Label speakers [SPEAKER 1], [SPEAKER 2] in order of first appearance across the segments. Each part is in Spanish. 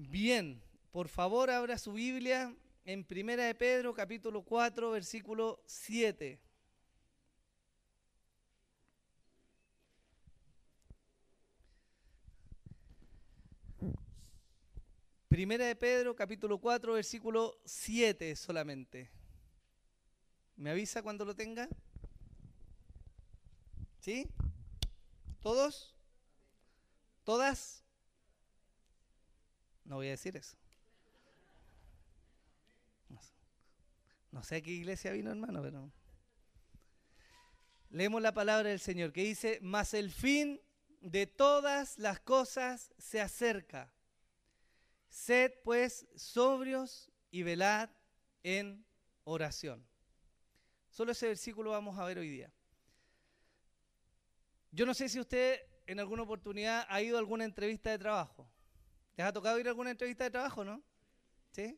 [SPEAKER 1] Bien, por favor abra su Biblia en Primera de Pedro, capítulo 4, versículo 7. Primera de Pedro, capítulo 4, versículo 7 solamente. ¿Me avisa cuando lo tenga? ¿Sí? ¿Todos? ¿Todas? No voy a decir eso. No sé a qué iglesia vino, hermano, pero. Leemos la palabra del Señor que dice: Mas el fin de todas las cosas se acerca. Sed pues sobrios y velad en oración. Solo ese versículo vamos a ver hoy día. Yo no sé si usted en alguna oportunidad ha ido a alguna entrevista de trabajo. ¿Les ha tocado ir a alguna entrevista de trabajo, no? ¿Sí?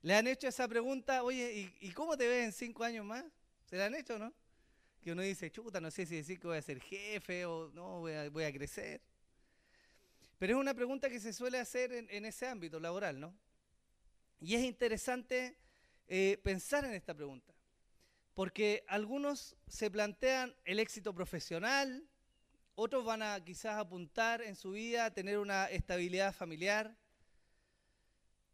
[SPEAKER 1] ¿Le han hecho esa pregunta, oye, ¿y, cómo te ves en cinco años más? ¿Se la han hecho, no? Que uno dice, chuta, no sé si decir que voy a ser jefe o no, voy a, crecer. Pero es una pregunta que se suele hacer en, ese ámbito laboral, ¿no? Y es interesante eh, pensar en esta pregunta, porque algunos se plantean el éxito profesional, otros van a quizás apuntar en su vida a tener una estabilidad familiar.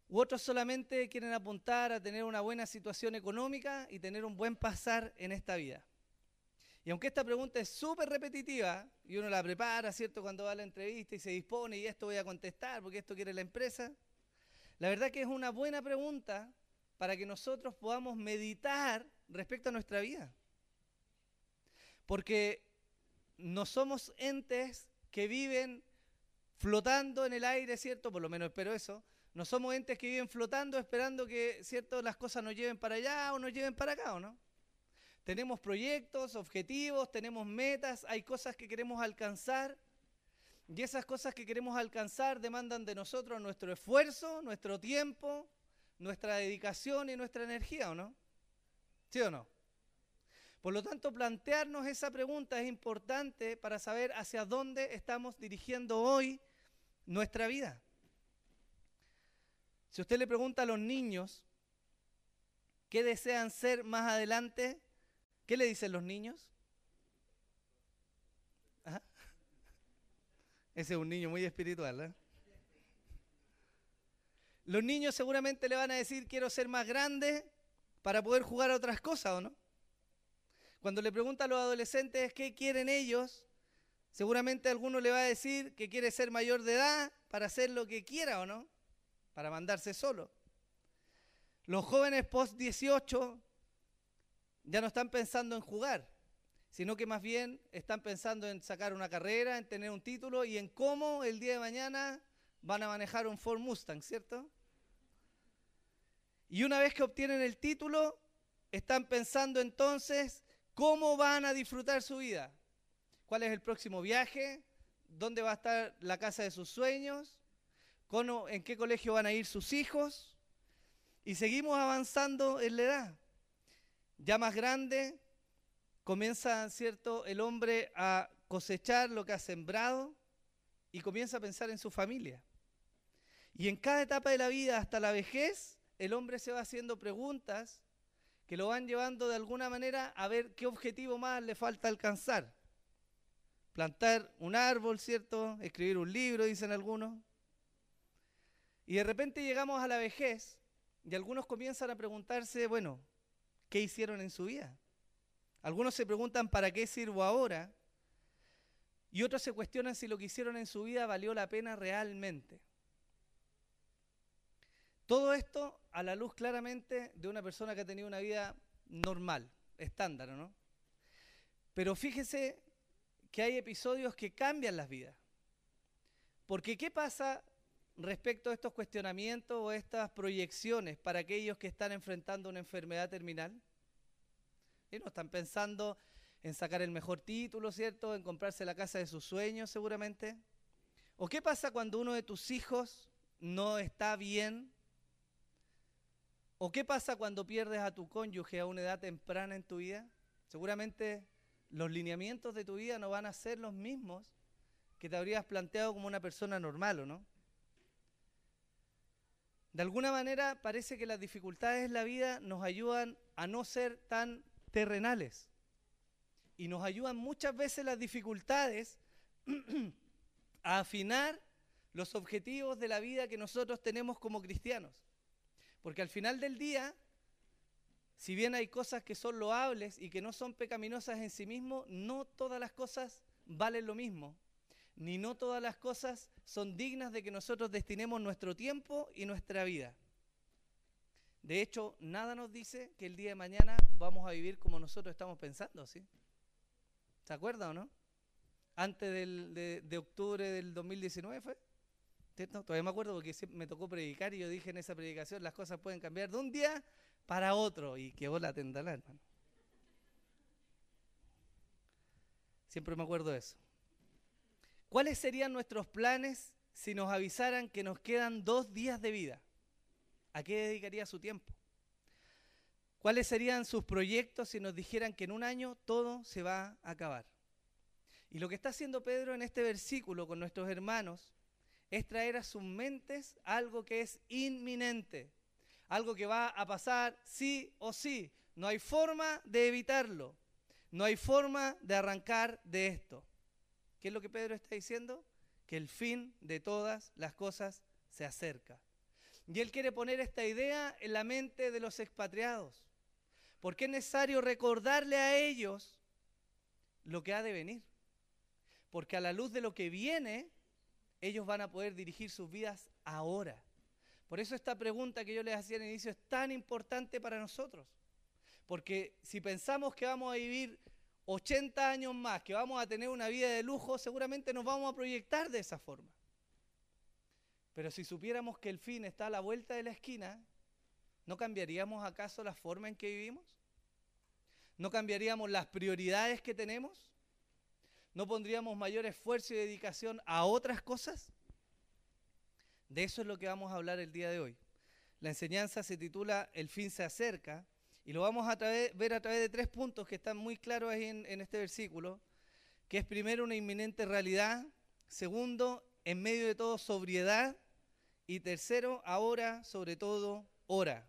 [SPEAKER 1] U otros solamente quieren apuntar a tener una buena situación económica y tener un buen pasar en esta vida. Y aunque esta pregunta es súper repetitiva y uno la prepara, ¿cierto? Cuando va a la entrevista y se dispone y esto voy a contestar porque esto quiere la empresa, la verdad que es una buena pregunta para que nosotros podamos meditar respecto a nuestra vida. Porque no somos entes que viven flotando en el aire, ¿cierto? Por lo menos espero eso. No somos entes que viven flotando esperando que, ¿cierto?, las cosas nos lleven para allá o nos lleven para acá, ¿o no? Tenemos proyectos, objetivos, tenemos metas, hay cosas que queremos alcanzar. Y esas cosas que queremos alcanzar demandan de nosotros nuestro esfuerzo, nuestro tiempo, nuestra dedicación y nuestra energía, ¿o no? ¿Sí o no? Por lo tanto, plantearnos esa pregunta es importante para saber hacia dónde estamos dirigiendo hoy nuestra vida. Si usted le pregunta a los niños qué desean ser más adelante, ¿qué le dicen los niños? Ese es un niño muy espiritual. ¿eh? Los niños seguramente le van a decir quiero ser más grande para poder jugar a otras cosas, ¿o no? Cuando le pregunta a los adolescentes qué quieren ellos, seguramente alguno le va a decir que quiere ser mayor de edad para hacer lo que quiera o no, para mandarse solo. Los jóvenes post 18 ya no están pensando en jugar, sino que más bien están pensando en sacar una carrera, en tener un título y en cómo el día de mañana van a manejar un Ford Mustang, ¿cierto? Y una vez que obtienen el título, están pensando entonces ¿Cómo van a disfrutar su vida? ¿Cuál es el próximo viaje? ¿Dónde va a estar la casa de sus sueños? ¿En qué colegio van a ir sus hijos? Y seguimos avanzando en la edad. Ya más grande, comienza, ¿cierto?, el hombre a cosechar lo que ha sembrado y comienza a pensar en su familia. Y en cada etapa de la vida, hasta la vejez, el hombre se va haciendo preguntas que lo van llevando de alguna manera a ver qué objetivo más le falta alcanzar. Plantar un árbol, ¿cierto? Escribir un libro, dicen algunos. Y de repente llegamos a la vejez y algunos comienzan a preguntarse, bueno, ¿qué hicieron en su vida? Algunos se preguntan, ¿para qué sirvo ahora? Y otros se cuestionan si lo que hicieron en su vida valió la pena realmente. Todo esto a la luz claramente de una persona que ha tenido una vida normal, estándar, ¿no? Pero fíjese que hay episodios que cambian las vidas. Porque ¿qué pasa respecto a estos cuestionamientos o estas proyecciones para aquellos que están enfrentando una enfermedad terminal? Y no están pensando en sacar el mejor título, ¿cierto? En comprarse la casa de sus sueños, seguramente. ¿O qué pasa cuando uno de tus hijos no está bien ¿O qué pasa cuando pierdes a tu cónyuge a una edad temprana en tu vida? Seguramente los lineamientos de tu vida no van a ser los mismos que te habrías planteado como una persona normal, ¿o no? De alguna manera parece que las dificultades en la vida nos ayudan a no ser tan terrenales. Y nos ayudan muchas veces las dificultades a afinar los objetivos de la vida que nosotros tenemos como cristianos. Porque al final del día, si bien hay cosas que son loables y que no son pecaminosas en sí mismo, no todas las cosas valen lo mismo, ni no todas las cosas son dignas de que nosotros destinemos nuestro tiempo y nuestra vida. De hecho, nada nos dice que el día de mañana vamos a vivir como nosotros estamos pensando, ¿sí? ¿Se acuerda o no? Antes de, de octubre del 2019 fue. Todavía me acuerdo porque me tocó predicar y yo dije en esa predicación, las cosas pueden cambiar de un día para otro. Y que vos la tendalá, hermano. Siempre me acuerdo de eso. ¿Cuáles serían nuestros planes si nos avisaran que nos quedan dos días de vida? ¿A qué dedicaría su tiempo? ¿Cuáles serían sus proyectos si nos dijeran que en un año todo se va a acabar? Y lo que está haciendo Pedro en este versículo con nuestros hermanos es traer a sus mentes algo que es inminente, algo que va a pasar sí o sí. No hay forma de evitarlo, no hay forma de arrancar de esto. ¿Qué es lo que Pedro está diciendo? Que el fin de todas las cosas se acerca. Y él quiere poner esta idea en la mente de los expatriados, porque es necesario recordarle a ellos lo que ha de venir. Porque a la luz de lo que viene, ellos van a poder dirigir sus vidas ahora. Por eso esta pregunta que yo les hacía al inicio es tan importante para nosotros. Porque si pensamos que vamos a vivir 80 años más, que vamos a tener una vida de lujo, seguramente nos vamos a proyectar de esa forma. Pero si supiéramos que el fin está a la vuelta de la esquina, ¿no cambiaríamos acaso la forma en que vivimos? ¿No cambiaríamos las prioridades que tenemos? ¿No pondríamos mayor esfuerzo y dedicación a otras cosas? De eso es lo que vamos a hablar el día de hoy. La enseñanza se titula El fin se acerca y lo vamos a ver a través de tres puntos que están muy claros ahí en, este versículo, que es primero una inminente realidad, segundo, en medio de todo, sobriedad, y tercero, ahora, sobre todo, ora.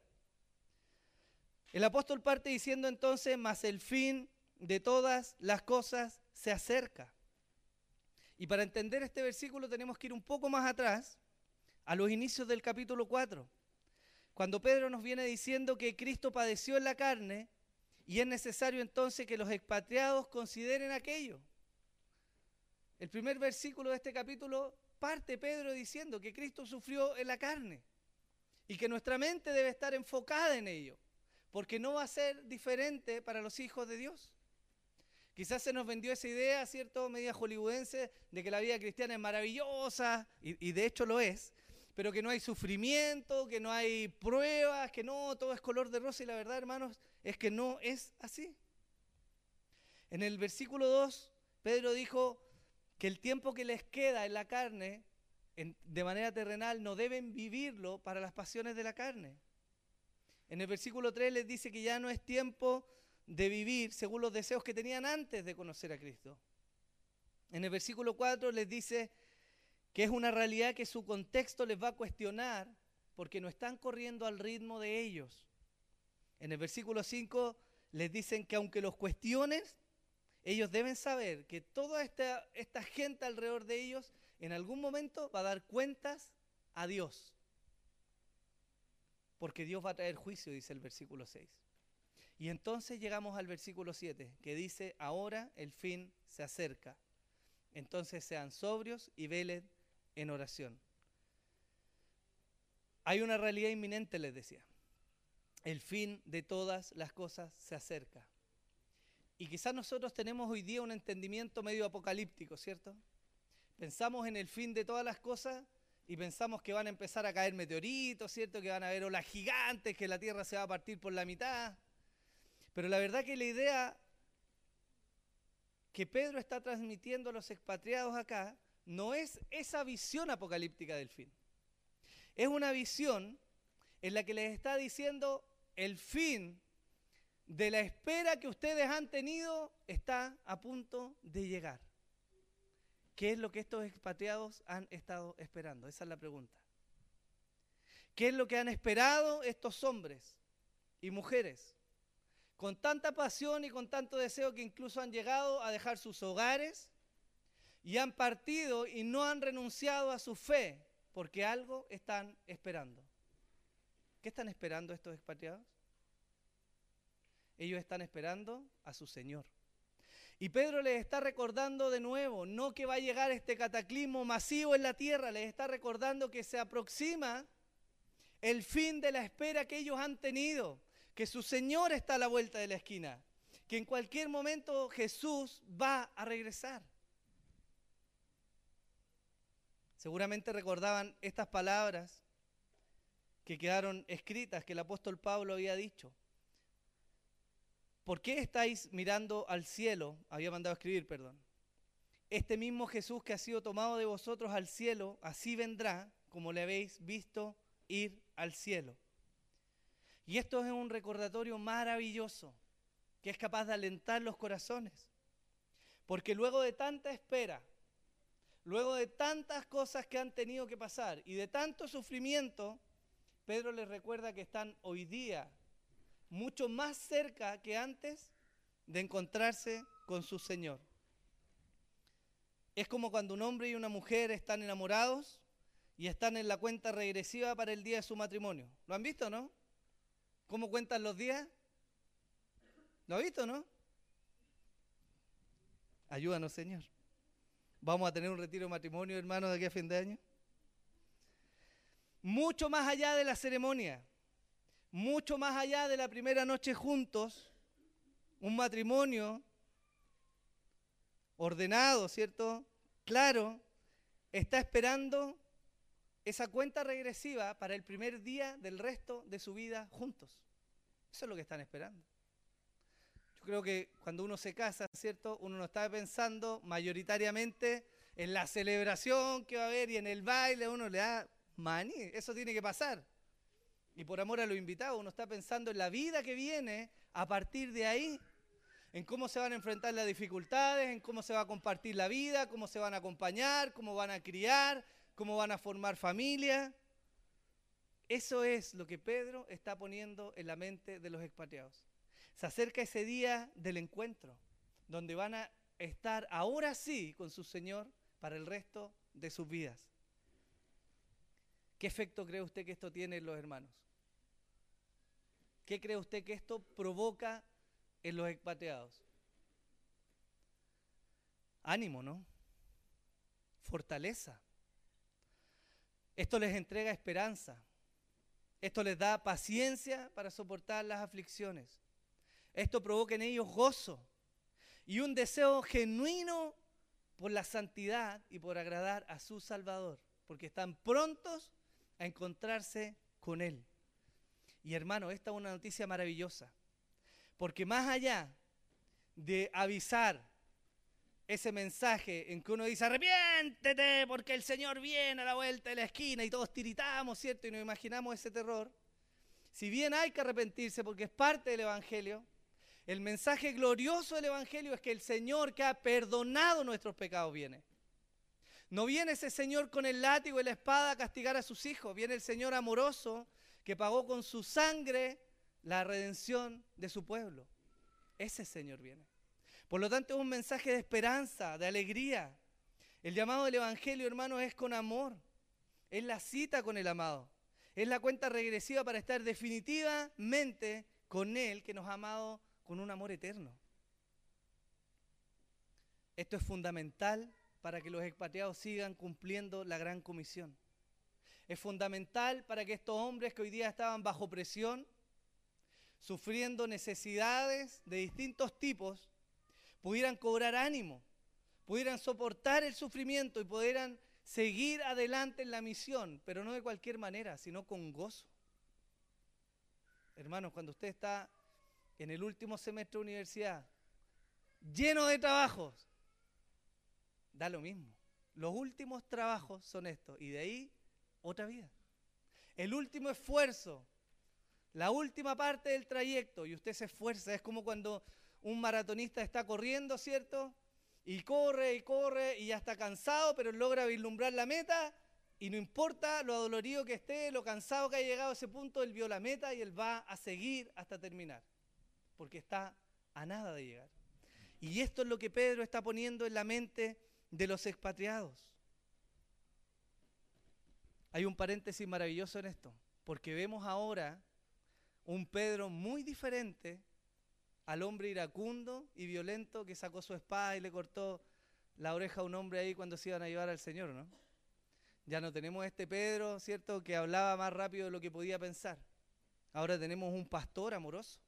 [SPEAKER 1] El apóstol parte diciendo entonces, mas el fin de todas las cosas se acerca. Y para entender este versículo tenemos que ir un poco más atrás, a los inicios del capítulo 4, cuando Pedro nos viene diciendo que Cristo padeció en la carne y es necesario entonces que los expatriados consideren aquello. El primer versículo de este capítulo parte Pedro diciendo que Cristo sufrió en la carne y que nuestra mente debe estar enfocada en ello, porque no va a ser diferente para los hijos de Dios. Quizás se nos vendió esa idea, ¿cierto? Media hollywoodense, de que la vida cristiana es maravillosa, y, de hecho lo es, pero que no hay sufrimiento, que no hay pruebas, que no, todo es color de rosa, y la verdad, hermanos, es que no es así. En el versículo 2, Pedro dijo que el tiempo que les queda en la carne, de manera terrenal, no deben vivirlo para las pasiones de la carne. En el versículo 3 les dice que ya no es tiempo de vivir según los deseos que tenían antes de conocer a Cristo. En el versículo 4 les dice que es una realidad que su contexto les va a cuestionar porque no están corriendo al ritmo de ellos. En el versículo 5 les dicen que aunque los cuestiones, ellos deben saber que toda esta, esta gente alrededor de ellos en algún momento va a dar cuentas a Dios. Porque Dios va a traer juicio, dice el versículo 6. Y entonces llegamos al versículo 7, que dice, ahora el fin se acerca. Entonces sean sobrios y velen en oración. Hay una realidad inminente, les decía. El fin de todas las cosas se acerca. Y quizás nosotros tenemos hoy día un entendimiento medio apocalíptico, ¿cierto? Pensamos en el fin de todas las cosas y pensamos que van a empezar a caer meteoritos, ¿cierto? Que van a haber olas gigantes, que la Tierra se va a partir por la mitad. Pero la verdad que la idea que Pedro está transmitiendo a los expatriados acá no es esa visión apocalíptica del fin. Es una visión en la que les está diciendo el fin de la espera que ustedes han tenido está a punto de llegar. ¿Qué es lo que estos expatriados han estado esperando? Esa es la pregunta. ¿Qué es lo que han esperado estos hombres y mujeres? Con tanta pasión y con tanto deseo que incluso han llegado a dejar sus hogares y han partido y no han renunciado a su fe porque algo están esperando. ¿Qué están esperando estos expatriados? Ellos están esperando a su Señor. Y Pedro les está recordando de nuevo, no que va a llegar este cataclismo masivo en la tierra, les está recordando que se aproxima el fin de la espera que ellos han tenido, que su Señor está a la vuelta de la esquina, que en cualquier momento Jesús va a regresar. Seguramente recordaban estas palabras que quedaron escritas que el apóstol Pablo había dicho. ¿Por qué estáis mirando al cielo? Había mandado a escribir, perdón. Este mismo Jesús que ha sido tomado de vosotros al cielo, así vendrá, como le habéis visto ir al cielo. Y esto es un recordatorio maravilloso que es capaz de alentar los corazones. Porque luego de tanta espera, luego de tantas cosas que han tenido que pasar y de tanto sufrimiento, Pedro les recuerda que están hoy día mucho más cerca que antes de encontrarse con su Señor. Es como cuando un hombre y una mujer están enamorados y están en la cuenta regresiva para el día de su matrimonio. ¿Lo han visto, no? ¿Cómo cuentan los días? ¿Lo han visto, no? Ayúdanos, Señor. Vamos a tener un retiro de matrimonio, hermano, de aquí a fin de año. Mucho más allá de la ceremonia, mucho más allá de la primera noche juntos, un matrimonio ordenado, ¿cierto? Claro, está esperando esa cuenta regresiva para el primer día del resto de su vida juntos. Eso es lo que están esperando. Yo creo que cuando uno se casa, ¿cierto? Uno no está pensando mayoritariamente en la celebración que va a haber y en el baile, uno le da maní, eso tiene que pasar. Y por amor a lo invitado, uno está pensando en la vida que viene a partir de ahí, en cómo se van a enfrentar las dificultades, en cómo se va a compartir la vida, cómo se van a acompañar, cómo van a criar, cómo van a formar familia. Eso es lo que Pedro está poniendo en la mente de los expatriados. Se acerca ese día del encuentro, donde van a estar ahora sí con su Señor para el resto de sus vidas. ¿Qué efecto cree usted que esto tiene en los hermanos? ¿Qué cree usted que esto provoca en los expatriados? Ánimo, ¿no? Fortaleza. Esto les entrega esperanza. Esto les da paciencia para soportar las aflicciones. Esto provoca en ellos gozo y un deseo genuino por la santidad y por agradar a su Salvador, porque están prontos a encontrarse con Él. Y hermano, esta es una noticia maravillosa, porque más allá de avisar ese mensaje en que uno dice, arrepiéntete porque el Señor viene a la vuelta de la esquina y todos tiritamos, ¿cierto? Y nos imaginamos ese terror. Si bien hay que arrepentirse porque es parte del Evangelio, el mensaje glorioso del Evangelio es que el Señor que ha perdonado nuestros pecados viene. No viene ese Señor con el látigo y la espada a castigar a sus hijos, viene el Señor amoroso que pagó con su sangre la redención de su pueblo. Ese Señor viene. Por lo tanto, es un mensaje de esperanza, de alegría. El llamado del Evangelio, hermano, es con amor. Es la cita con el amado. Es la cuenta regresiva para estar definitivamente con Él que nos ha amado con un amor eterno. Esto es fundamental para que los expatriados sigan cumpliendo la gran comisión. Es fundamental para que estos hombres que hoy día estaban bajo presión, sufriendo necesidades de distintos tipos, pudieran cobrar ánimo, pudieran soportar el sufrimiento y pudieran seguir adelante en la misión, pero no de cualquier manera, sino con gozo. Hermanos, cuando usted está en el último semestre de universidad, lleno de trabajos, da lo mismo. Los últimos trabajos son estos y de ahí otra vida. El último esfuerzo, la última parte del trayecto y usted se esfuerza, es como cuando un maratonista está corriendo, ¿cierto? Y corre y corre y ya está cansado, pero logra vislumbrar la meta y no importa lo adolorido que esté, lo cansado que haya llegado a ese punto, él vio la meta y él va a seguir hasta terminar, porque está a nada de llegar. Y esto es lo que Pedro está poniendo en la mente de los expatriados. Hay un paréntesis maravilloso en esto, porque vemos ahora un Pedro muy diferente al hombre iracundo y violento que sacó su espada y le cortó la oreja a un hombre ahí cuando se iban a llevar al Señor, ¿no? Ya no tenemos este Pedro, ¿cierto?, que hablaba más rápido de lo que podía pensar. Ahora tenemos un pastor amoroso,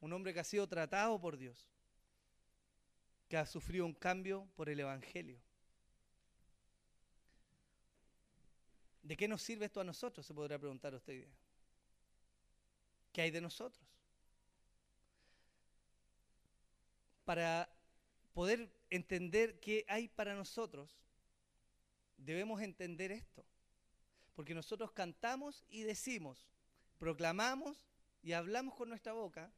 [SPEAKER 1] un hombre que ha sido tratado por Dios, que ha sufrido un cambio por el Evangelio. ¿De qué nos sirve esto a nosotros? Se podrá preguntar usted. ¿Qué hay de nosotros? Para poder entender qué hay para nosotros, debemos entender esto. Porque nosotros cantamos y decimos, proclamamos y hablamos con nuestra boca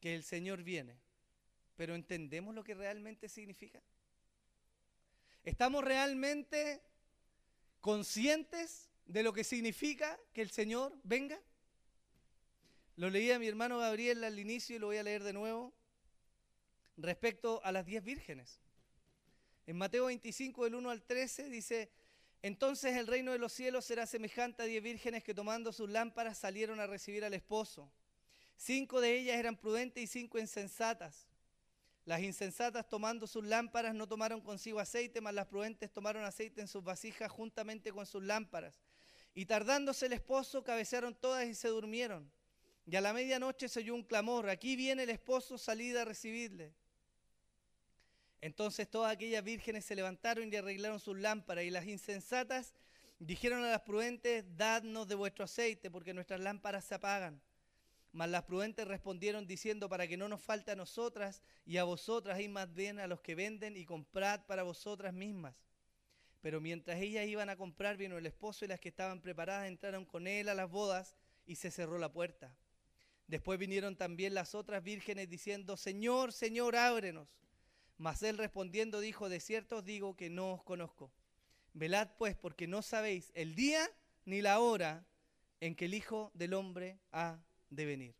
[SPEAKER 1] que el Señor viene. Pero ¿entendemos lo que realmente significa? ¿Estamos realmente conscientes de lo que significa que el Señor venga? Lo leía mi hermano Gabriel al inicio y lo voy a leer de nuevo respecto a las diez vírgenes. En Mateo 25, del 1 al 13, dice, entonces el reino de los cielos será semejante a diez vírgenes que tomando sus lámparas salieron a recibir al esposo. Cinco de ellas eran prudentes y cinco insensatas. Las insensatas tomando sus lámparas no tomaron consigo aceite, mas las prudentes tomaron aceite en sus vasijas juntamente con sus lámparas. Y tardándose el esposo, cabecearon todas y se durmieron. Y a la medianoche se oyó un clamor, aquí viene el esposo, salida a recibirle. Entonces todas aquellas vírgenes se levantaron y arreglaron sus lámparas, y las insensatas dijeron a las prudentes, dadnos de vuestro aceite, porque nuestras lámparas se apagan. Mas las prudentes respondieron diciendo, para que no nos falte a nosotras y a vosotras, y más bien a los que venden, y comprad para vosotras mismas. Pero mientras ellas iban a comprar, vino el esposo y las que estaban preparadas entraron con él a las bodas, y se cerró la puerta. Después vinieron también las otras vírgenes diciendo, Señor, Señor, ábrenos. Mas él respondiendo dijo, de cierto os digo que no os conozco. Velad pues, porque no sabéis el día ni la hora en que el Hijo del Hombre ha de venir.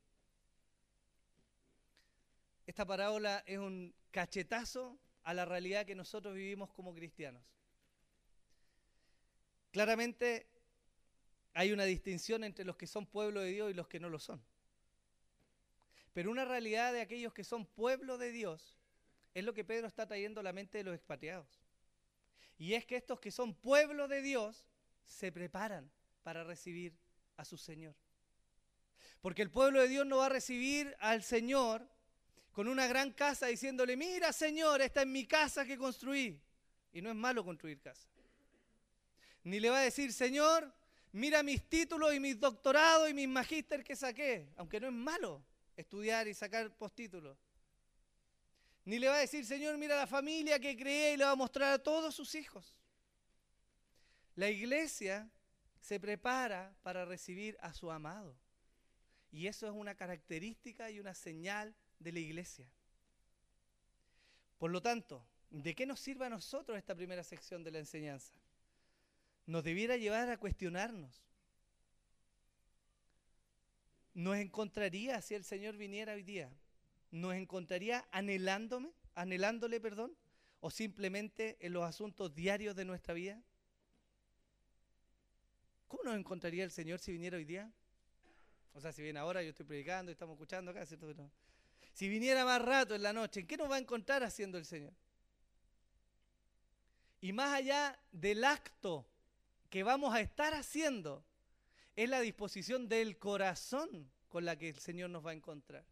[SPEAKER 1] Esta parábola es un cachetazo a la realidad que nosotros vivimos como cristianos. Claramente hay una distinción entre los que son pueblo de Dios y los que no lo son. Pero una realidad de aquellos que son pueblo de Dios es lo que Pedro está trayendo a la mente de los expatriados. Y es que estos que son pueblo de Dios se preparan para recibir a su Señor. Porque el pueblo de Dios no va a recibir al Señor con una gran casa diciéndole, mira Señor, esta es mi casa que construí. Y no es malo construir casa. Ni le va a decir, Señor, mira mis títulos y mis doctorados y mis magíster que saqué. Aunque no es malo estudiar y sacar postítulos. Ni le va a decir, Señor, mira la familia que creé y le va a mostrar a todos sus hijos. La iglesia se prepara para recibir a su amado. Y eso es una característica y una señal de la iglesia. Por lo tanto, ¿de qué nos sirve a nosotros esta primera sección de la enseñanza? Nos debiera llevar a cuestionarnos. ¿Nos encontraría si el Señor viniera hoy día? Nos encontraría anhelándome, anhelándole, perdón, o simplemente en los asuntos diarios de nuestra vida? ¿Cómo nos encontraría el Señor si viniera hoy día? O sea, si viene ahora, yo estoy predicando y estamos escuchando acá, ¿cierto? si viniera más rato en la noche, ¿en qué nos va a encontrar haciendo el Señor? Y más allá del acto que vamos a estar haciendo, es la disposición del corazón con la que el Señor nos va a encontrar.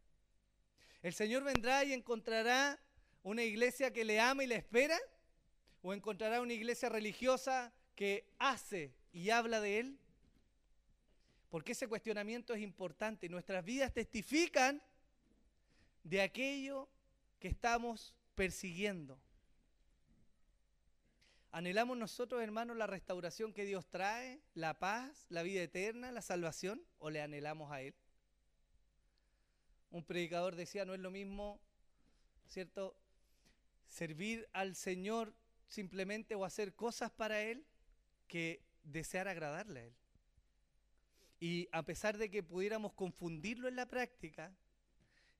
[SPEAKER 1] ¿El Señor vendrá y encontrará una iglesia que le ama y le espera? ¿O encontrará una iglesia religiosa que hace y habla de Él? Porque ese cuestionamiento es importante. Nuestras vidas testifican de aquello que estamos persiguiendo. ¿Anhelamos nosotros, hermanos, la restauración que Dios trae, la paz, la vida eterna, la salvación? ¿O le anhelamos a Él? Un predicador decía, no es lo mismo, ¿cierto? Servir al Señor simplemente o hacer cosas para Él que desear agradarle a Él. Y a pesar de que pudiéramos confundirlo en la práctica,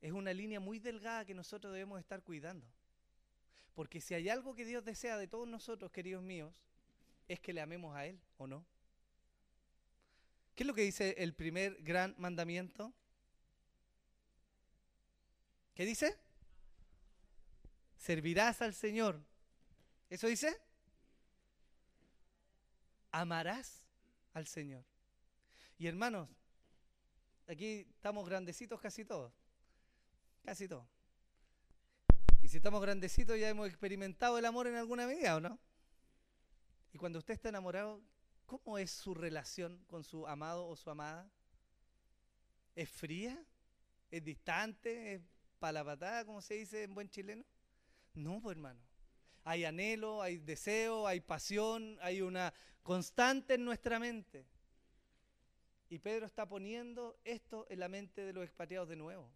[SPEAKER 1] es una línea muy delgada que nosotros debemos estar cuidando. Porque si hay algo que Dios desea de todos nosotros, queridos míos, es que le amemos a Él, ¿o no? ¿Qué es lo que dice el primer gran mandamiento? ¿Qué dice? Servirás al Señor. ¿Eso dice? Amarás al Señor. Y hermanos, aquí estamos grandecitos casi todos. Casi todos. Y si estamos grandecitos ya hemos experimentado el amor en alguna medida, ¿o no? Y cuando usted está enamorado, ¿cómo es su relación con su amado o su amada? ¿Es fría? ¿Es distante? ¿Es palapatada, como se dice en buen chileno? No, pues hermano. Hay anhelo, hay deseo, hay pasión, hay una constante en nuestra mente. Y Pedro está poniendo esto en la mente de los expatriados de nuevo.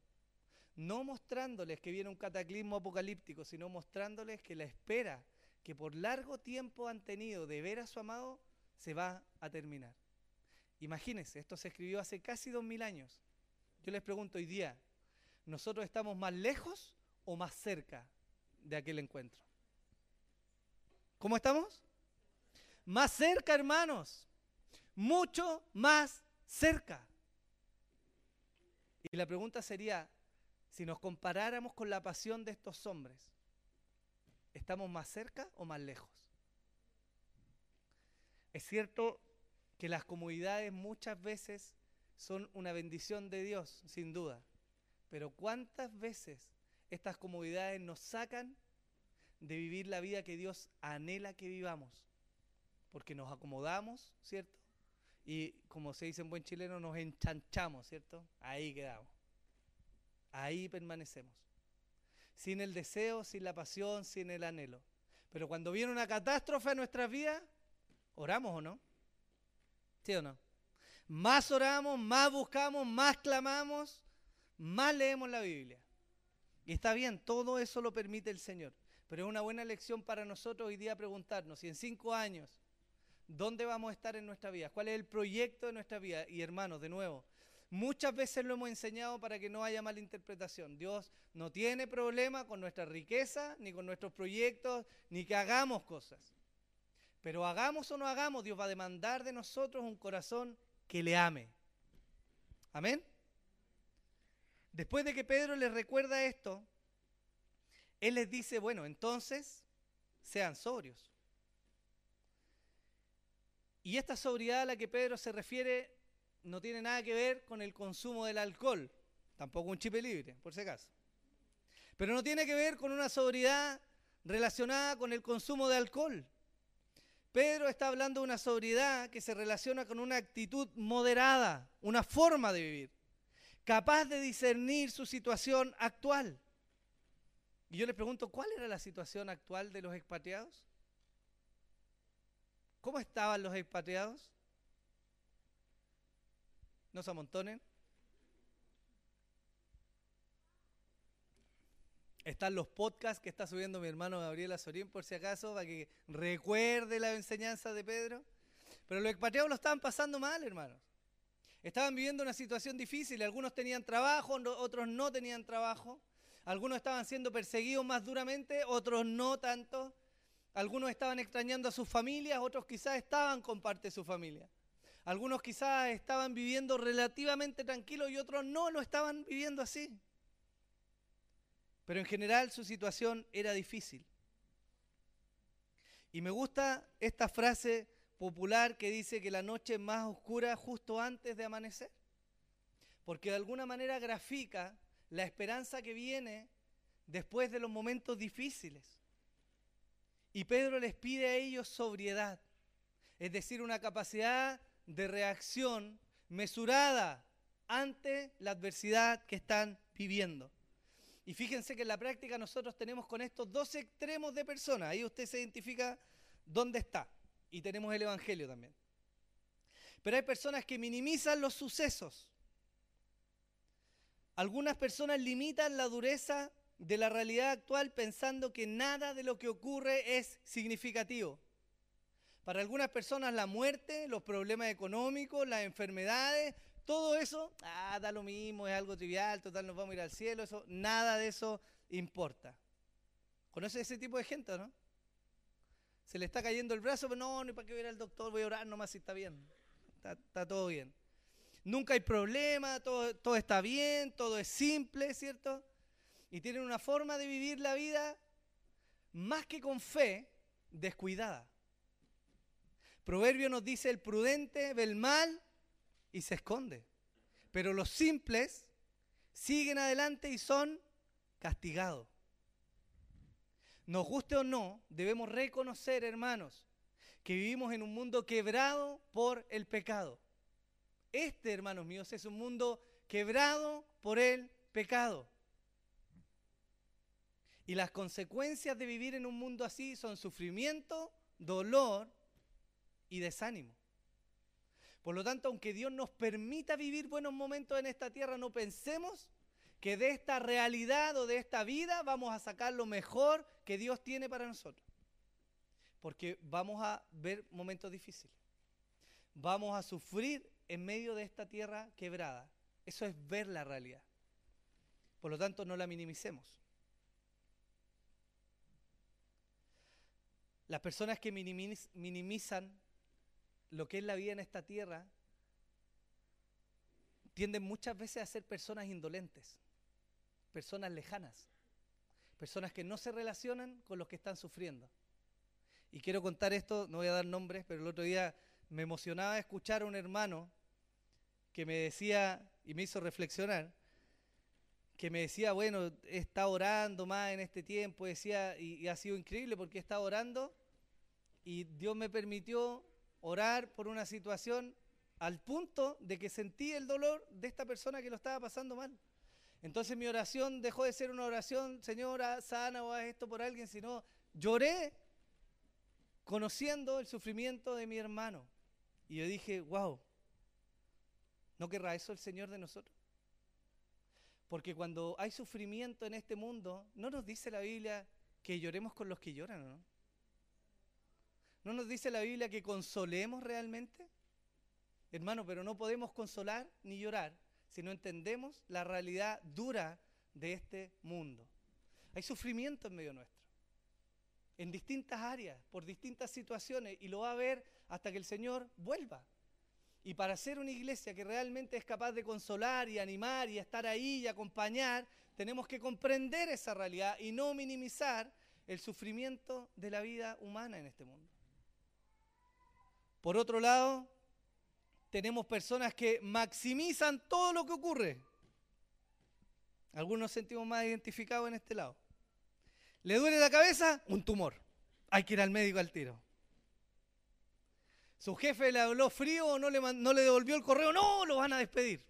[SPEAKER 1] No mostrándoles que viene un cataclismo apocalíptico, sino mostrándoles que la espera que por largo tiempo han tenido de ver a su amado se va a terminar. Imagínense, esto se escribió hace casi dos mil años. Yo les pregunto hoy día, ¿nosotros estamos más lejos o más cerca de aquel encuentro? ¿Cómo estamos? Más cerca, hermanos. Mucho más cerca. Y la pregunta sería, si nos comparáramos con la pasión de estos hombres, ¿estamos más cerca o más lejos? Es cierto que las comodidades muchas veces son una bendición de Dios, sin duda, pero ¿cuántas veces estas comodidades nos sacan de vivir la vida que Dios anhela que vivamos? Porque nos acomodamos, ¿cierto? Y como se dice en buen chileno, nos enchanchamos, ¿cierto? Ahí quedamos. Ahí permanecemos. Sin el deseo, sin la pasión, sin el anhelo. Pero cuando viene una catástrofe a nuestras vidas, ¿Oramos o no? ¿Sí o no? Más oramos, más buscamos, más clamamos, más leemos la Biblia. Y está bien, todo eso lo permite el Señor. Pero es una buena lección para nosotros hoy día preguntarnos si en cinco años, ¿dónde vamos a estar en nuestra vida? ¿Cuál es el proyecto de nuestra vida? Y hermanos, de nuevo, muchas veces lo hemos enseñado para que no haya malinterpretación. Dios no tiene problema con nuestra riqueza, ni con nuestros proyectos, ni que hagamos cosas. Pero hagamos o no hagamos, Dios va a demandar de nosotros un corazón que le ame. Amén. Después de que Pedro les recuerda esto, él les dice, bueno, entonces sean sobrios. Y esta sobriedad a la que Pedro se refiere no tiene nada que ver con el consumo del alcohol, tampoco un chip libre, por si acaso. Pero no tiene que ver con una sobriedad relacionada con el consumo de alcohol. Pedro está hablando de una sobriedad que se relaciona con una actitud moderada, una forma de vivir, capaz de discernir su situación actual. Y yo les pregunto, ¿cuál era la situación actual de los expatriados? ¿Cómo estaban los expatriados? ¿No se amontonen? Están los podcasts que está subiendo mi hermano Gabriel Azorín, por si acaso, para que recuerde la enseñanza de Pedro. Pero los expatriados lo estaban pasando mal, hermanos. Estaban viviendo una situación difícil. Algunos tenían trabajo, otros no tenían trabajo. Algunos estaban siendo perseguidos más duramente, otros no tanto. Algunos estaban extrañando a sus familias, otros quizás estaban con parte de su familia. Algunos quizás estaban viviendo relativamente tranquilos y otros no lo estaban viviendo así. Pero en general su situación era difícil. Y me gusta esta frase popular que dice que la noche es más oscura justo antes de amanecer. Porque de alguna manera grafica la esperanza que viene después de los momentos difíciles. Y Pedro les pide a ellos sobriedad, es decir, una capacidad de reacción mesurada ante la adversidad que están viviendo. Y fíjense que en la práctica nosotros tenemos con estos dos extremos de personas. Ahí usted se identifica dónde está. Y tenemos el Evangelio también. Pero hay personas que minimizan los sucesos. Algunas personas limitan la dureza de la realidad actual pensando que nada de lo que ocurre es significativo. Para algunas personas la muerte, los problemas económicos, las enfermedades, todo eso, ah, da lo mismo, es algo trivial, total nos vamos a ir al cielo, eso, nada de eso importa. ¿Conoce ese tipo de gente, no? Se le está cayendo el brazo, pero no, ni para qué ver al doctor, voy a orar nomás si está bien. Está, todo bien. Nunca hay problema, todo, todo está bien, todo es simple, ¿cierto? Y tienen una forma de vivir la vida más que con fe, descuidada. Proverbio nos dice, el prudente ve el mal y se esconde. Pero los simples siguen adelante y son castigados. Nos guste o no, debemos reconocer, hermanos, que vivimos en un mundo quebrado por el pecado. Este, hermanos míos, es un mundo quebrado por el pecado. Y las consecuencias de vivir en un mundo así son sufrimiento, dolor y desánimo. Por lo tanto, aunque Dios nos permita vivir buenos momentos en esta tierra, no pensemos que de esta realidad o de esta vida vamos a sacar lo mejor que Dios tiene para nosotros. Porque vamos a ver momentos difíciles. Vamos a sufrir en medio de esta tierra quebrada. Eso es ver la realidad. Por lo tanto, no la minimicemos. Las personas que minimizan lo que es la vida en esta tierra, tienden muchas veces a ser personas indolentes, personas lejanas, personas que no se relacionan con los que están sufriendo. Y quiero contar esto, no voy a dar nombres, pero el otro día me emocionaba escuchar a un hermano que me decía y me hizo reflexionar, que me decía, bueno, está orando más en este tiempo, decía, y, ha sido increíble porque está orando y Dios me permitió orar por una situación al punto de que sentí el dolor de esta persona que lo estaba pasando mal. Entonces mi oración dejó de ser una oración, Señora, sana o haz esto por alguien, sino lloré conociendo el sufrimiento de mi hermano. Y yo dije, wow, ¿no querrá eso el Señor de nosotros? Porque cuando hay sufrimiento en este mundo, ¿no nos dice la Biblia que lloremos con los que lloran, no? ¿No nos dice la Biblia que consolemos realmente? Hermano, pero no podemos consolar ni llorar si no entendemos la realidad dura de este mundo. Hay sufrimiento en medio nuestro, en distintas áreas, por distintas situaciones, y lo va a ver hasta que el Señor vuelva. Y para ser una iglesia que realmente es capaz de consolar y animar y estar ahí y acompañar, tenemos que comprender esa realidad y no minimizar el sufrimiento de la vida humana en este mundo. Por otro lado, tenemos personas que maximizan todo lo que ocurre. Algunos nos sentimos más identificados en este lado. ¿Le duele la cabeza? Un tumor. Hay que ir al médico al tiro. ¿Su jefe le habló frío o no le, devolvió el correo? No, lo van a despedir.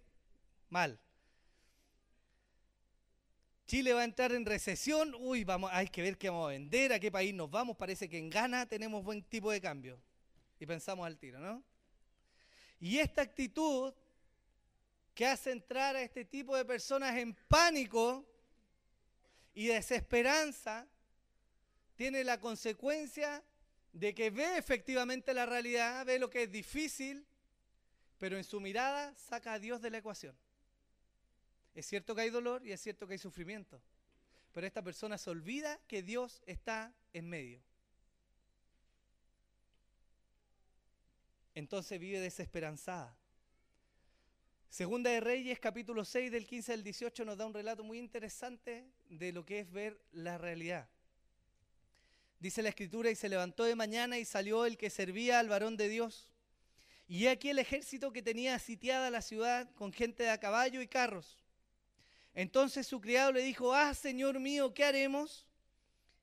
[SPEAKER 1] Mal. Chile va a entrar en recesión. Uy, vamos, hay que ver qué vamos a vender, a qué país nos vamos. Parece que en Ghana tenemos buen tipo de cambio y pensamos al tiro, ¿no? Y esta actitud que hace entrar a este tipo de personas en pánico y desesperanza tiene la consecuencia de que ve efectivamente la realidad, ve lo que es difícil, pero en su mirada saca a Dios de la ecuación. Es cierto que hay dolor y es cierto que hay sufrimiento, pero esta persona se olvida que Dios está en medio. Entonces vive desesperanzada. Segunda de Reyes, capítulo 6, del 15 al 18, nos da un relato muy interesante de lo que es ver la realidad. Dice la escritura, y se levantó de mañana y salió el que servía al varón de Dios. Y aquí el ejército que tenía sitiada la ciudad con gente de a caballo y carros. Entonces su criado le dijo, ah, Señor mío, ¿qué haremos?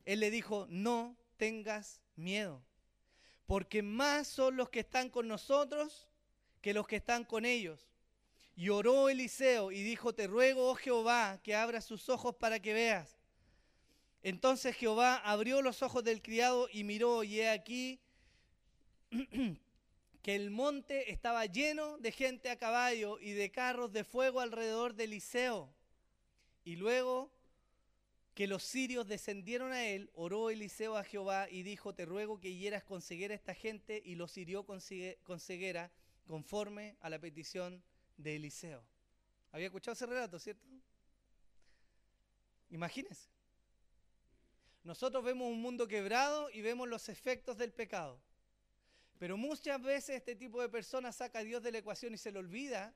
[SPEAKER 1] Él le dijo, no tengas miedo porque más son los que están con nosotros que los que están con ellos. Y oró Eliseo y dijo, te ruego, oh Jehová, que abra sus ojos para que veas. Entonces Jehová abrió los ojos del criado y miró, y he aquí que el monte estaba lleno de gente a caballo y de carros de fuego alrededor de Eliseo. Y luego que los sirios descendieron a él, oró Eliseo a Jehová y dijo, te ruego que hieras con ceguera a esta gente, y los hirió con, ceguera conforme a la petición de Eliseo. ¿Había escuchado ese relato, cierto? Imagínense. Nosotros vemos un mundo quebrado y vemos los efectos del pecado. Pero muchas veces este tipo de personas saca a Dios de la ecuación y se le olvida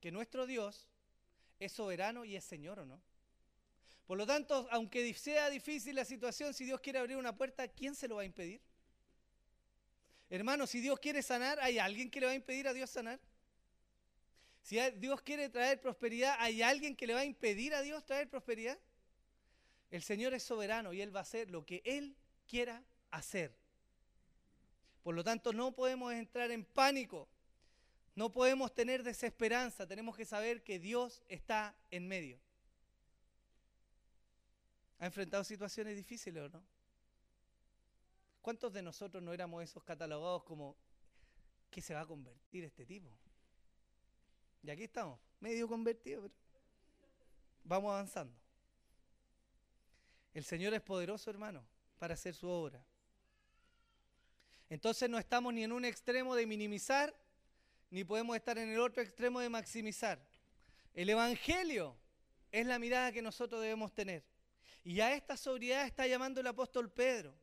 [SPEAKER 1] que nuestro Dios es soberano y es Señor, ¿o no? Por lo tanto, aunque sea difícil la situación, si Dios quiere abrir una puerta, ¿quién se lo va a impedir? Hermano, si Dios quiere sanar, ¿hay alguien que le va a impedir a Dios sanar? Si Dios quiere traer prosperidad, ¿hay alguien que le va a impedir a Dios traer prosperidad? El Señor es soberano y Él va a hacer lo que Él quiera hacer. Por lo tanto, no podemos entrar en pánico, no podemos tener desesperanza, tenemos que saber que Dios está en medio. ¿Ha enfrentado situaciones difíciles o no? ¿Cuántos de nosotros no éramos esos catalogados como, ¿qué se va a convertir este tipo? Y aquí estamos, medio convertidos, pero vamos avanzando. El Señor es poderoso, hermano, para hacer su obra. Entonces no estamos ni en un extremo de minimizar, ni podemos estar en el otro extremo de maximizar. El Evangelio es la mirada que nosotros debemos tener. Y a esta sobriedad está llamando el apóstol Pedro.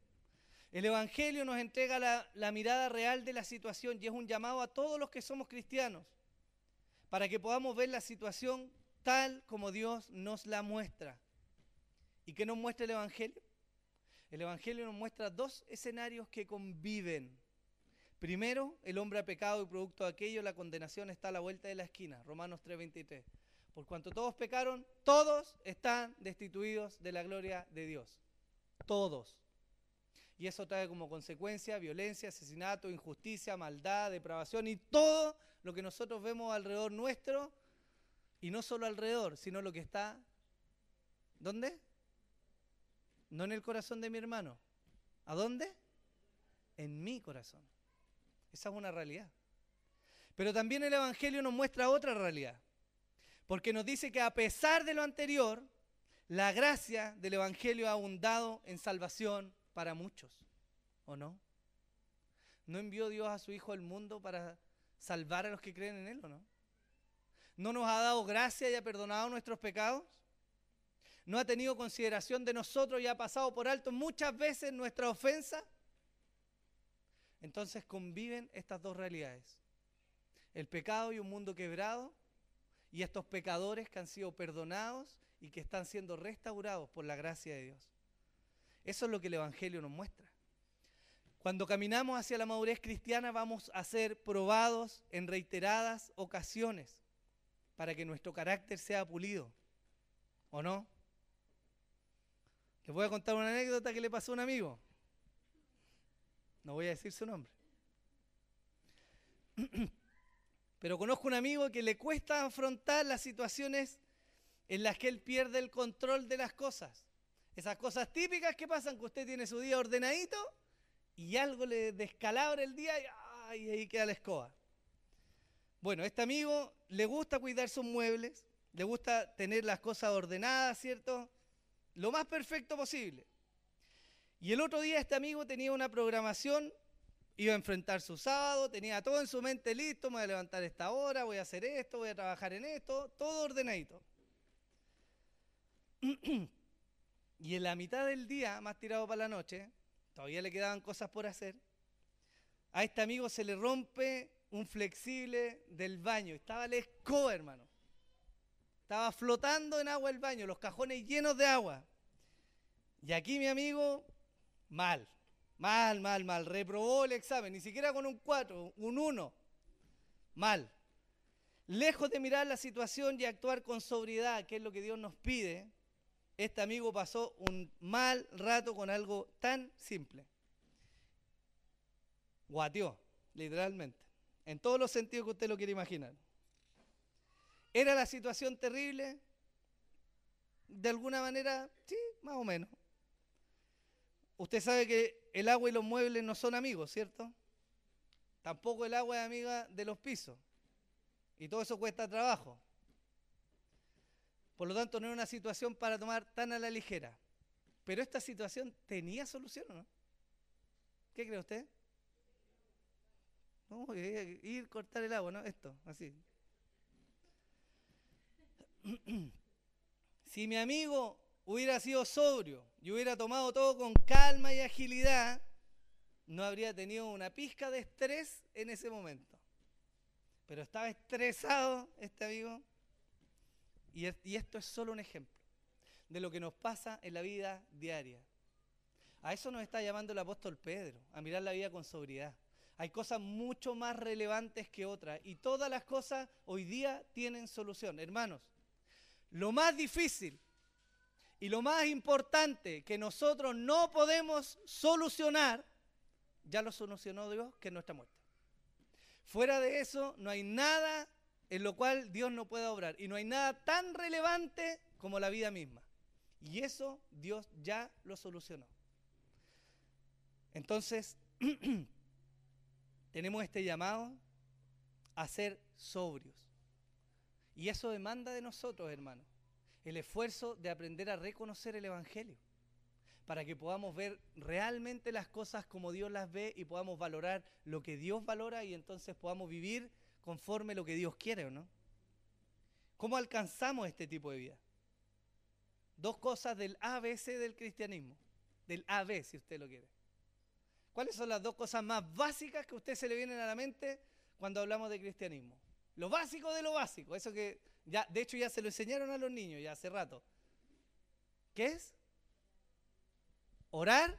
[SPEAKER 1] El Evangelio nos entrega la, mirada real de la situación y es un llamado a todos los que somos cristianos para que podamos ver la situación tal como Dios nos la muestra. ¿Y qué nos muestra el Evangelio? El Evangelio nos muestra dos escenarios que conviven. Primero, el hombre ha pecado y producto de aquello la condenación está a la vuelta de la esquina. Romanos 3:23. Por cuanto todos pecaron, todos están destituidos de la gloria de Dios. Todos. Y eso trae como consecuencia violencia, asesinato, injusticia, maldad, depravación y todo lo que nosotros vemos alrededor nuestro. Y no solo alrededor, sino lo que está... ¿Dónde? No en el corazón de mi hermano. ¿A dónde? En mi corazón. Esa es una realidad. Pero también el Evangelio nos muestra otra realidad. Porque nos dice que a pesar de lo anterior, la gracia del Evangelio ha abundado en salvación para muchos. ¿O no? ¿No envió Dios a su Hijo al mundo para salvar a los que creen en Él o no? ¿No nos ha dado gracia y ha perdonado nuestros pecados? ¿No ha tenido consideración de nosotros y ha pasado por alto muchas veces nuestra ofensa? Entonces conviven estas dos realidades. El pecado y un mundo quebrado y estos pecadores que han sido perdonados y que están siendo restaurados por la gracia de Dios. Eso es lo que el Evangelio nos muestra. Cuando caminamos hacia la madurez cristiana vamos a ser probados en reiteradas ocasiones para que nuestro carácter sea pulido. ¿O no? Les voy a contar una anécdota que le pasó a un amigo. No voy a decir su nombre. Pero conozco un amigo que le cuesta afrontar las situaciones en las que él pierde el control de las cosas. Esas cosas típicas que pasan, que usted tiene su día ordenadito y algo le descalabra el día y ahí queda la escoba. Bueno, este amigo le gusta cuidar sus muebles, le gusta tener las cosas ordenadas, ¿cierto? Lo más perfecto posible. Y el otro día este amigo tenía una programación Iba a enfrentar su sábado, tenía todo en su mente listo, me voy a levantar esta hora, voy a hacer esto, voy a trabajar en esto, todo ordenadito. y en la mitad del día, más tirado para la noche, todavía le quedaban cosas por hacer, a este amigo se le rompe un flexible del baño. Estaba la escoba, hermano. Estaba flotando en agua el baño, los cajones llenos de agua. Y aquí mi amigo, mal. Mal, mal, mal. Reprobó el examen, ni siquiera con un 4, un 1. Mal. Lejos de mirar la situación y actuar con sobriedad, que es lo que Dios nos pide, este amigo pasó un mal rato con algo tan simple. Guateó, literalmente. En todos los sentidos que usted lo quiere imaginar. ¿Era la situación terrible? De alguna manera, sí, más o menos. Usted sabe que el agua y los muebles no son amigos, ¿cierto? Tampoco el agua es amiga de los pisos. Y todo eso cuesta trabajo. Por lo tanto, no era una situación para tomar tan a la ligera. Pero esta situación tenía solución, ¿o no? ¿Qué cree usted? No, ir cortar el agua, ¿no? Esto, así. si mi amigo hubiera sido sobrio y hubiera tomado todo con calma y agilidad, no habría tenido una pizca de estrés en ese momento. Pero estaba estresado este amigo. Y, y esto es solo un ejemplo de lo que nos pasa en la vida diaria. A eso nos está llamando el apóstol Pedro, a mirar la vida con sobriedad. Hay cosas mucho más relevantes que otras y todas las cosas hoy día tienen solución. Hermanos, lo más difícil y lo más importante que nosotros no podemos solucionar, ya lo solucionó Dios, que es nuestra muerte. Fuera de eso, no hay nada en lo cual Dios no pueda obrar. Y no hay nada tan relevante como la vida misma. Y eso Dios ya lo solucionó. Entonces, tenemos este llamado a ser sobrios. Y eso demanda de nosotros, hermanos, el esfuerzo de aprender a reconocer el Evangelio, para que podamos ver realmente las cosas como Dios las ve y podamos valorar lo que Dios valora y entonces podamos vivir conforme lo que Dios quiere, ¿o no? ¿Cómo alcanzamos este tipo de vida? Dos cosas del ABC del cristianismo, del AB si usted lo quiere. ¿Cuáles son las dos cosas más básicas que a usted se le vienen a la mente cuando hablamos de cristianismo? Lo básico de lo básico, eso que ya, de hecho ya se lo enseñaron a los niños ya hace rato. ¿Qué es? Orar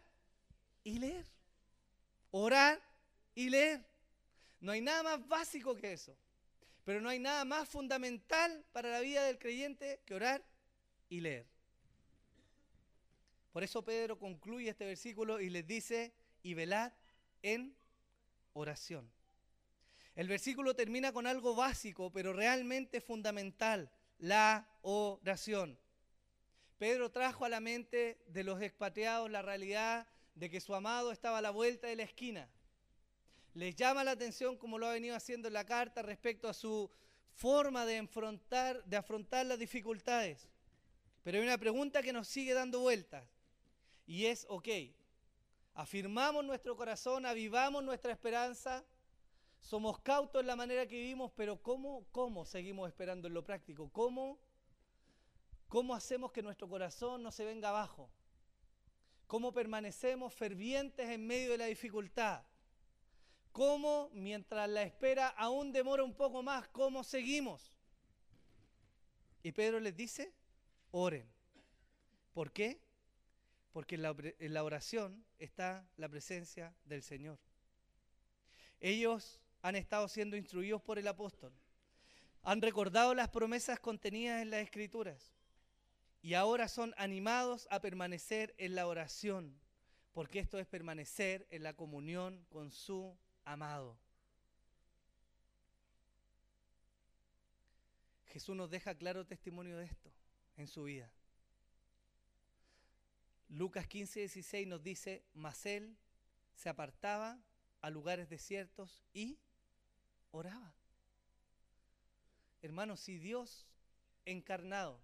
[SPEAKER 1] y leer. Orar y leer. No hay nada más básico que eso. Pero no hay nada más fundamental para la vida del creyente que orar y leer. Por eso Pedro concluye este versículo y les dice, y velad en oración. El versículo termina con algo básico, pero realmente fundamental, la oración. Pedro trajo a la mente de los expatriados la realidad de que su amado estaba a la vuelta de la esquina. Les llama la atención, como lo ha venido haciendo en la carta, respecto a su forma de afrontar, de afrontar las dificultades. Pero hay una pregunta que nos sigue dando vueltas. Y es, ok, afirmamos nuestro corazón, avivamos nuestra esperanza, somos cautos en la manera que vivimos, pero ¿cómo, cómo seguimos esperando en lo práctico? ¿Cómo, ¿Cómo hacemos que nuestro corazón no se venga abajo? ¿Cómo permanecemos fervientes en medio de la dificultad? ¿Cómo, mientras la espera aún demora un poco más, cómo seguimos? Y Pedro les dice, oren. ¿Por qué? Porque en la, oración está la presencia del Señor. Ellos han estado siendo instruidos por el apóstol, han recordado las promesas contenidas en las escrituras y ahora son animados a permanecer en la oración, porque esto es permanecer en la comunión con su amado. Jesús nos deja claro testimonio de esto en su vida. Lucas 15, 16 nos dice, mas él se apartaba a lugares desiertos y oraba. Hermanos, si Dios encarnado,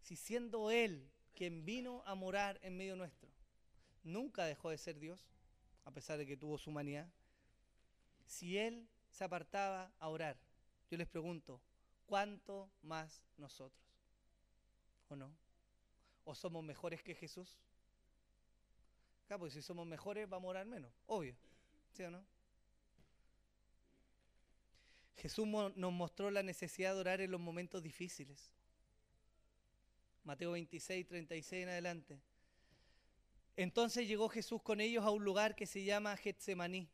[SPEAKER 1] si siendo Él quien vino a morar en medio nuestro, nunca dejó de ser Dios, a pesar de que tuvo su humanidad, si Él se apartaba a orar, yo les pregunto, ¿cuánto más nosotros? ¿O no? ¿O somos mejores que Jesús? Claro, porque si somos mejores vamos a orar menos, obvio, ¿sí o no? Jesús nos mostró la necesidad de orar en los momentos difíciles. Mateo 26, 36 en adelante. Entonces llegó Jesús con ellos a un lugar que se llama Getsemaní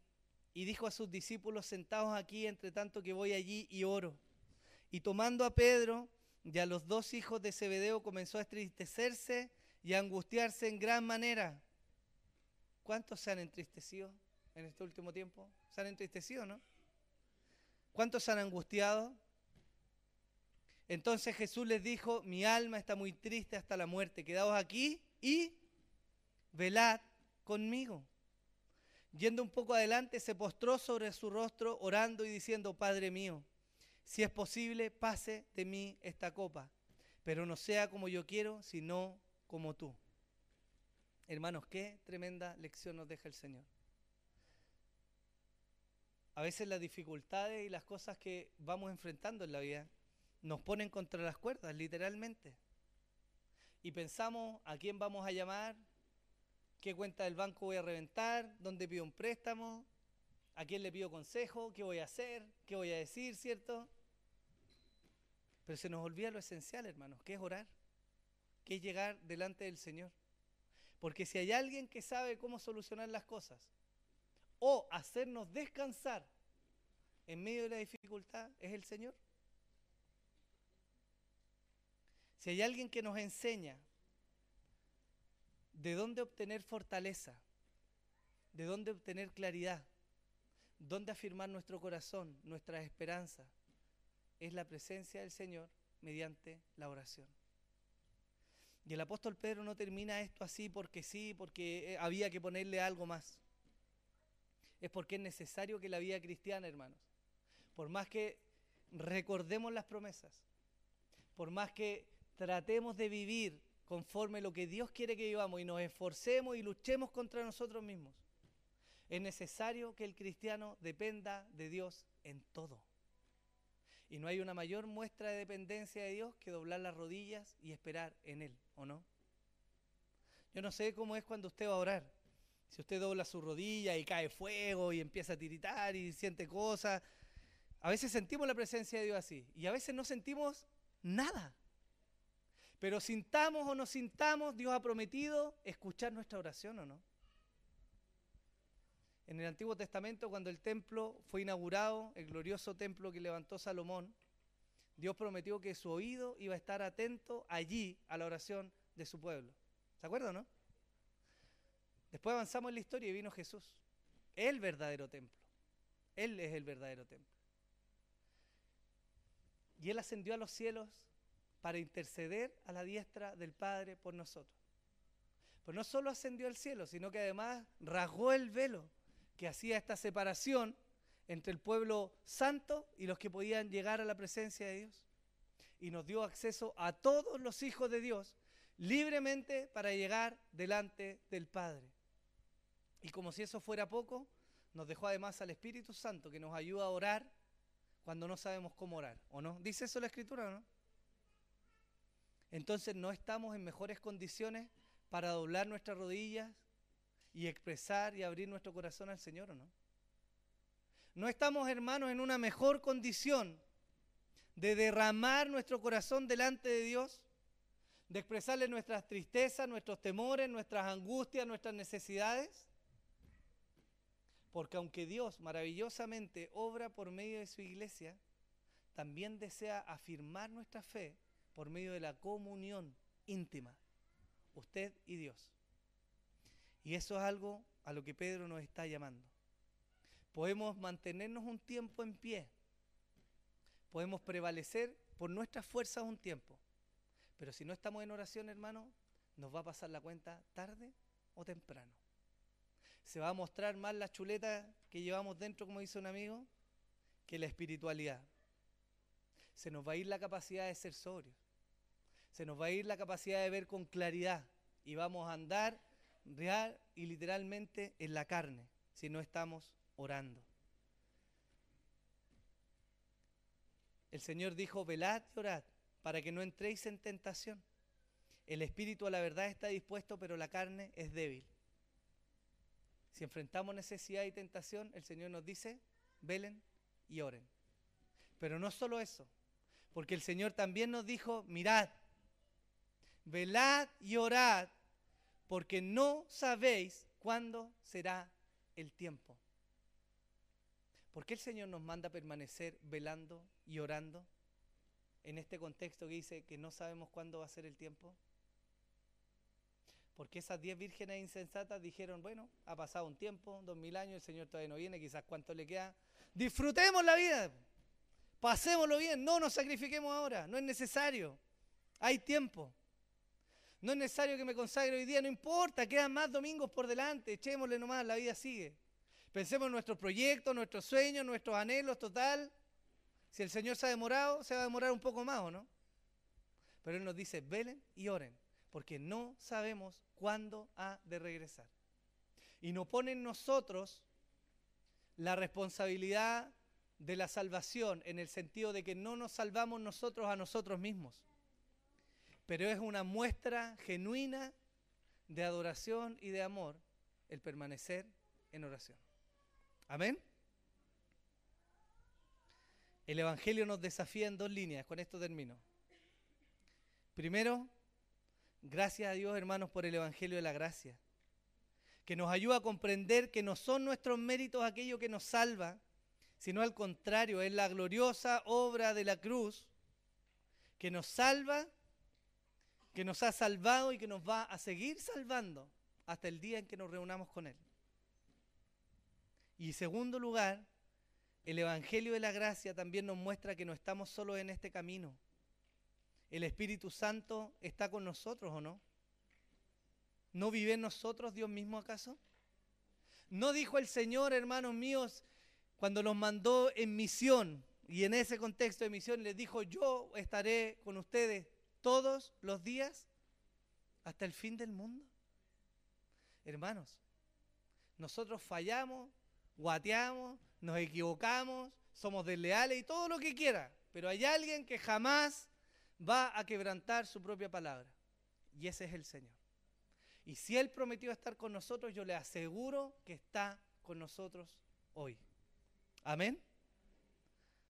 [SPEAKER 1] y dijo a sus discípulos, sentados aquí, entre tanto que voy allí y oro. Y tomando a Pedro, y a los dos hijos de Zebedeo comenzó a entristecerse y a angustiarse en gran manera. ¿Cuántos se han entristecido en este último tiempo? ¿Se han entristecido, no? ¿Cuántos han angustiado? Entonces Jesús les dijo, mi alma está muy triste hasta la muerte, quedaos aquí y velad conmigo. Yendo un poco adelante, se postró sobre su rostro, orando y diciendo, Padre mío, si es posible, pase de mí esta copa, pero no sea como yo quiero, sino como tú. Hermanos, qué tremenda lección nos deja el Señor. A veces las dificultades y las cosas que vamos enfrentando en la vida nos ponen contra las cuerdas, literalmente. Y pensamos a quién vamos a llamar, qué cuenta del banco voy a reventar, dónde pido un préstamo, a quién le pido consejo, qué voy a hacer, qué voy a decir, ¿cierto? Pero se nos olvida lo esencial, hermanos, que es orar, que es llegar delante del Señor. Porque si hay alguien que sabe cómo solucionar las cosas, o hacernos descansar en medio de la dificultad es el Señor. Si hay alguien que nos enseña de dónde obtener fortaleza, de dónde obtener claridad, dónde afirmar nuestro corazón, nuestra esperanza, es la presencia del Señor mediante la oración. Y el apóstol Pedro no termina esto así porque sí, porque eh, había que ponerle algo más es porque es necesario que la vida cristiana, hermanos, por más que recordemos las promesas, por más que tratemos de vivir conforme lo que Dios quiere que vivamos y nos esforcemos y luchemos contra nosotros mismos, es necesario que el cristiano dependa de Dios en todo. Y no hay una mayor muestra de dependencia de Dios que doblar las rodillas y esperar en Él, ¿o no? Yo no sé cómo es cuando usted va a orar. Si usted dobla su rodilla y cae fuego y empieza a tiritar y siente cosas, a veces sentimos la presencia de Dios así y a veces no sentimos nada. Pero sintamos o no sintamos, Dios ha prometido escuchar nuestra oración o no. En el Antiguo Testamento, cuando el templo fue inaugurado, el glorioso templo que levantó Salomón, Dios prometió que su oído iba a estar atento allí a la oración de su pueblo. ¿Se acuerdan, no? Después avanzamos en la historia y vino Jesús, el verdadero templo. Él es el verdadero templo. Y Él ascendió a los cielos para interceder a la diestra del Padre por nosotros. Pues no solo ascendió al cielo, sino que además rasgó el velo que hacía esta separación entre el pueblo santo y los que podían llegar a la presencia de Dios. Y nos dio acceso a todos los hijos de Dios libremente para llegar delante del Padre. Y como si eso fuera poco, nos dejó además al Espíritu Santo que nos ayuda a orar cuando no sabemos cómo orar, ¿o no? ¿Dice eso la Escritura o no? Entonces no estamos en mejores condiciones para doblar nuestras rodillas y expresar y abrir nuestro corazón al Señor, ¿o no? No estamos, hermanos, en una mejor condición de derramar nuestro corazón delante de Dios, de expresarle nuestras tristezas, nuestros temores, nuestras angustias, nuestras necesidades. Porque aunque Dios maravillosamente obra por medio de su iglesia, también desea afirmar nuestra fe por medio de la comunión íntima, usted y Dios. Y eso es algo a lo que Pedro nos está llamando. Podemos mantenernos un tiempo en pie, podemos prevalecer por nuestras fuerzas un tiempo, pero si no estamos en oración, hermano, nos va a pasar la cuenta tarde o temprano se va a mostrar más la chuleta que llevamos dentro, como dice un amigo, que la espiritualidad. Se nos va a ir la capacidad de ser sobrios. Se nos va a ir la capacidad de ver con claridad. Y vamos a andar real y literalmente en la carne si no estamos orando. El Señor dijo, velad y orad para que no entréis en tentación. El espíritu a la verdad está dispuesto, pero la carne es débil. Si enfrentamos necesidad y tentación, el Señor nos dice, velen y oren. Pero no solo eso, porque el Señor también nos dijo, mirad, velad y orad, porque no sabéis cuándo será el tiempo. ¿Por qué el Señor nos manda permanecer velando y orando en este contexto que dice que no sabemos cuándo va a ser el tiempo? Porque esas diez vírgenes insensatas dijeron, bueno, ha pasado un tiempo, dos mil años, el Señor todavía no viene, quizás cuánto le queda. Disfrutemos la vida, pasémoslo bien, no nos sacrifiquemos ahora, no es necesario, hay tiempo. No es necesario que me consagre hoy día, no importa, quedan más domingos por delante, echémosle nomás, la vida sigue. Pensemos en nuestros proyectos, nuestros sueños, nuestros anhelos, total. Si el Señor se ha demorado, se va a demorar un poco más, ¿o no? Pero Él nos dice, velen y oren, porque no sabemos cuándo ha de regresar. Y nos pone en nosotros la responsabilidad de la salvación, en el sentido de que no nos salvamos nosotros a nosotros mismos, pero es una muestra genuina de adoración y de amor el permanecer en oración. Amén. El Evangelio nos desafía en dos líneas, con esto termino. Primero, gracias a Dios hermanos por el Evangelio de la gracia, que nos ayuda a comprender que no son nuestros méritos aquello que nos salva, sino al contrario, es la gloriosa obra de la cruz que nos salva, que nos ha salvado y que nos va a seguir salvando hasta el día en que nos reunamos con Él. Y en segundo lugar, el Evangelio de la Gracia también nos muestra que no estamos solos en este camino. ¿El Espíritu Santo está con nosotros o no? ¿No vive en nosotros Dios mismo acaso? ¿No dijo el Señor, hermanos míos, cuando los mandó en misión, y en ese contexto de misión les dijo, yo estaré con ustedes todos los días hasta el fin del mundo? Hermanos, nosotros fallamos, guateamos, nos equivocamos, somos desleales y todo lo que quiera, pero hay alguien que jamás va a quebrantar su propia palabra, y ese es el Señor. Y si Él prometió estar con nosotros, yo le aseguro que está con nosotros hoy. Amén.